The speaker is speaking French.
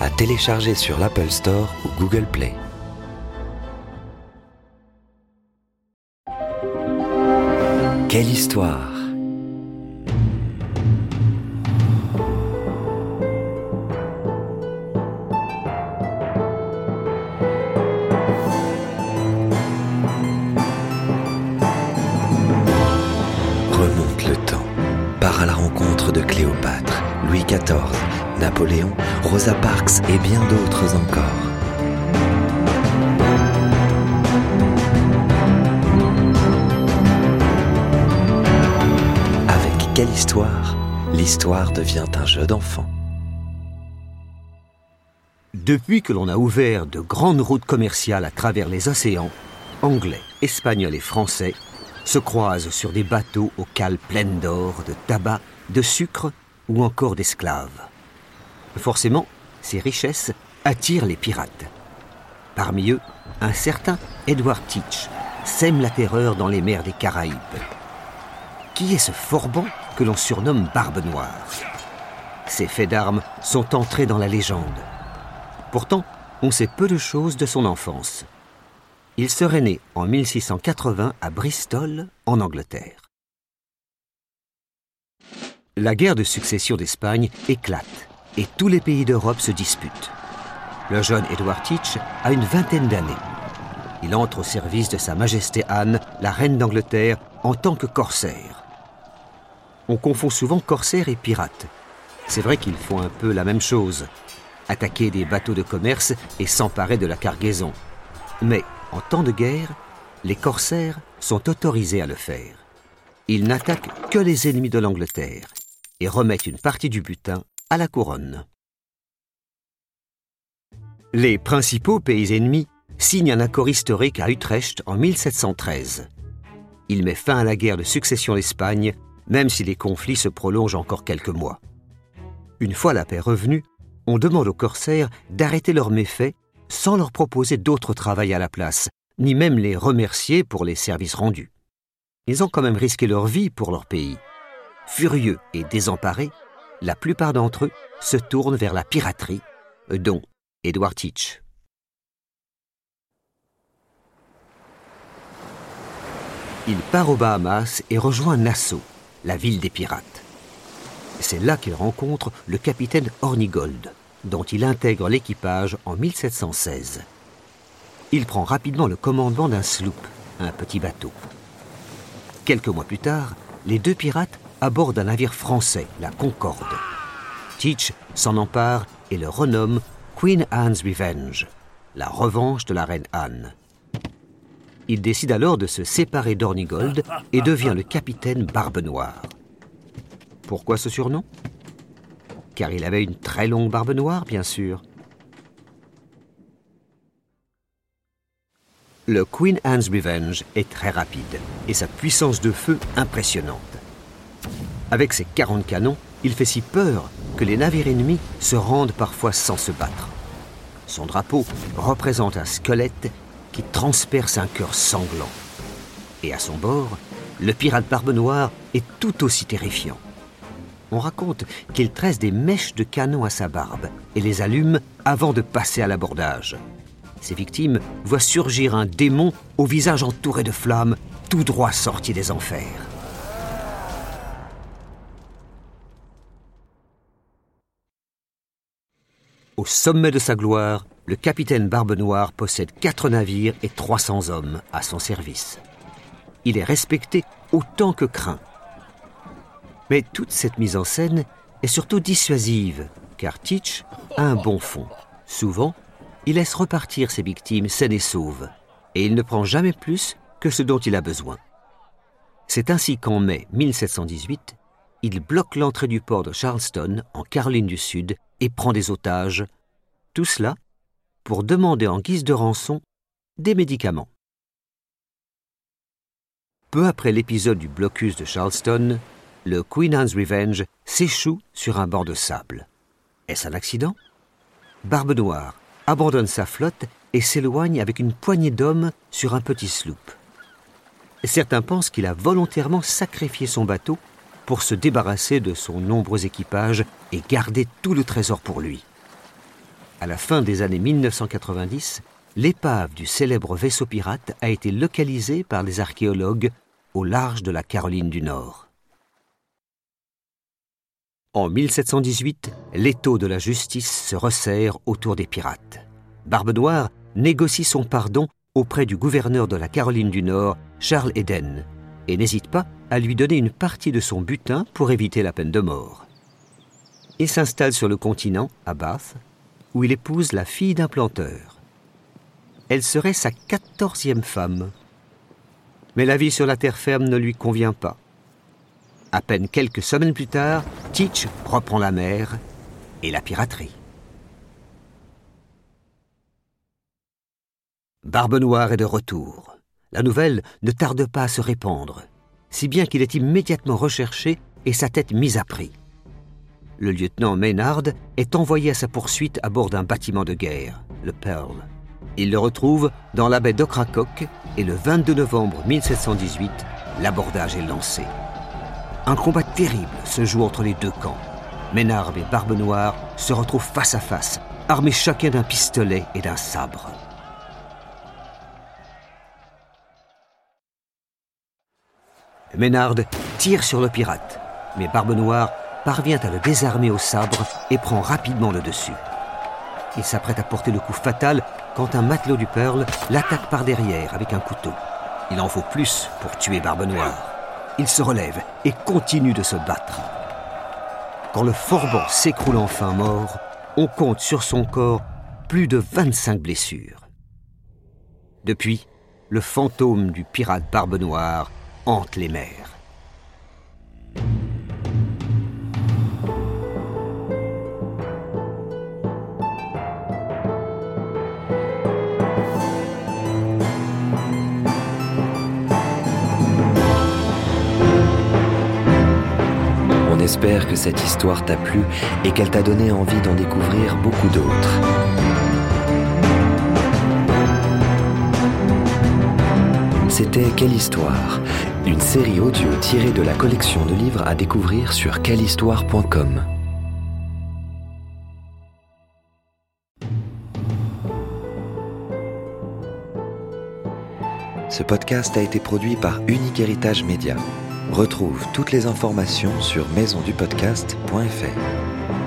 à télécharger sur l'Apple Store ou Google Play. Quelle histoire Remonte le temps, part à la rencontre de Cléopâtre, Louis XIV, Napoléon, Rosa Parks et bien d'autres encore. Avec quelle histoire L'histoire devient un jeu d'enfant. Depuis que l'on a ouvert de grandes routes commerciales à travers les océans, anglais, espagnols et français se croisent sur des bateaux aux cales pleines d'or, de tabac, de sucre ou encore d'esclaves. Forcément, ces richesses attirent les pirates. Parmi eux, un certain Edward Teach sème la terreur dans les mers des Caraïbes. Qui est ce forban que l'on surnomme Barbe Noire? Ses faits d'armes sont entrés dans la légende. Pourtant, on sait peu de choses de son enfance. Il serait né en 1680 à Bristol, en Angleterre. La guerre de succession d'Espagne éclate et tous les pays d'Europe se disputent. Le jeune Edward Teach a une vingtaine d'années. Il entre au service de Sa Majesté Anne, la reine d'Angleterre, en tant que corsaire. On confond souvent corsaire et pirate. C'est vrai qu'ils font un peu la même chose. Attaquer des bateaux de commerce et s'emparer de la cargaison. Mais en temps de guerre, les corsaires sont autorisés à le faire. Ils n'attaquent que les ennemis de l'Angleterre et remettent une partie du butin à la couronne. Les principaux pays ennemis signent un accord historique à Utrecht en 1713. Il met fin à la guerre de succession d'Espagne, même si les conflits se prolongent encore quelques mois. Une fois la paix revenue, on demande aux corsaires d'arrêter leurs méfaits sans leur proposer d'autre travail à la place, ni même les remercier pour les services rendus. Ils ont quand même risqué leur vie pour leur pays. Furieux et désemparés, la plupart d'entre eux se tournent vers la piraterie, dont Edward Teach. Il part aux Bahamas et rejoint Nassau, la ville des pirates. C'est là qu'il rencontre le capitaine Hornigold, dont il intègre l'équipage en 1716. Il prend rapidement le commandement d'un sloop, un petit bateau. Quelques mois plus tard, les deux pirates abordent un navire français, la Concorde. Teach s'en empare et le renomme Queen Anne's Revenge, la revanche de la reine Anne. Il décide alors de se séparer d'Ornigold et devient le capitaine Barbe Noire. Pourquoi ce surnom? Car il avait une très longue barbe noire, bien sûr. Le Queen Anne's Revenge est très rapide et sa puissance de feu impressionnante. Avec ses 40 canons, il fait si peur que les navires ennemis se rendent parfois sans se battre. Son drapeau représente un squelette qui transperce un cœur sanglant. Et à son bord, le pirate Barbe Noire est tout aussi terrifiant. On raconte qu'il tresse des mèches de canon à sa barbe et les allume avant de passer à l'abordage. Ses victimes voient surgir un démon au visage entouré de flammes, tout droit sorti des enfers. Au sommet de sa gloire, le capitaine Barbe Noire possède quatre navires et 300 hommes à son service. Il est respecté autant que craint. Mais toute cette mise en scène est surtout dissuasive, car Teach a un bon fond. Souvent, il laisse repartir ses victimes saines et sauves, et il ne prend jamais plus que ce dont il a besoin. C'est ainsi qu'en mai 1718, il bloque l'entrée du port de Charleston, en Caroline du Sud, et prend des otages Tout cela pour demander en guise de rançon des médicaments. Peu après l'épisode du blocus de Charleston, le Queen Anne's Revenge s'échoue sur un banc de sable. Est-ce un accident? Barbe Noire abandonne sa flotte et s'éloigne avec une poignée d'hommes sur un petit sloop. Certains pensent qu'il a volontairement sacrifié son bateau pour se débarrasser de son nombreux équipage et garder tout le trésor pour lui. À la fin des années 1990, l'épave du célèbre vaisseau pirate a été localisée par les archéologues au large de la Caroline du Nord. En 1718, l'étau de la justice se resserre autour des pirates. Barbe Noire négocie son pardon auprès du gouverneur de la Caroline du Nord, Charles Eden, et n'hésite pas à lui donner une partie de son butin pour éviter la peine de mort. Il s'installe sur le continent, à Bath, où il épouse la fille d'un planteur. Elle serait sa quatorzième femme. Mais la vie sur la terre ferme ne lui convient pas. À peine quelques semaines plus tard, Teach reprend la mer et la piraterie. Barbe Noire est de retour. La nouvelle ne tarde pas à se répandre, si bien qu'il est immédiatement recherché et sa tête mise à prix. Le lieutenant Maynard est envoyé à sa poursuite à bord d'un bâtiment de guerre, le Pearl. Il le retrouve dans la baie d'Ocracoke et le 22 novembre 1718, l'abordage est lancé. Un combat terrible se joue entre les deux camps. Ménard et Barbe Noire se retrouvent face à face, armés chacun d'un pistolet et d'un sabre. Ménard tire sur le pirate, mais Barbe Noire parvient à le désarmer au sabre et prend rapidement le dessus. Il s'apprête à porter le coup fatal quand un matelot du Pearl l'attaque par derrière avec un couteau. Il en faut plus pour tuer Barbe Noire. Il se relève et continue de se battre. Quand le forban s'écroule enfin mort, on compte sur son corps plus de 25 blessures. Depuis, le fantôme du pirate Barbe Noire les mers. On espère que cette histoire t'a plu et qu'elle t'a donné envie d'en découvrir beaucoup d'autres. C'était Quelle histoire? Une série audio tirée de la collection de livres à découvrir sur quellehistoire.com. Ce podcast a été produit par Unique Héritage Média. Retrouve toutes les informations sur maisondupodcast.fr.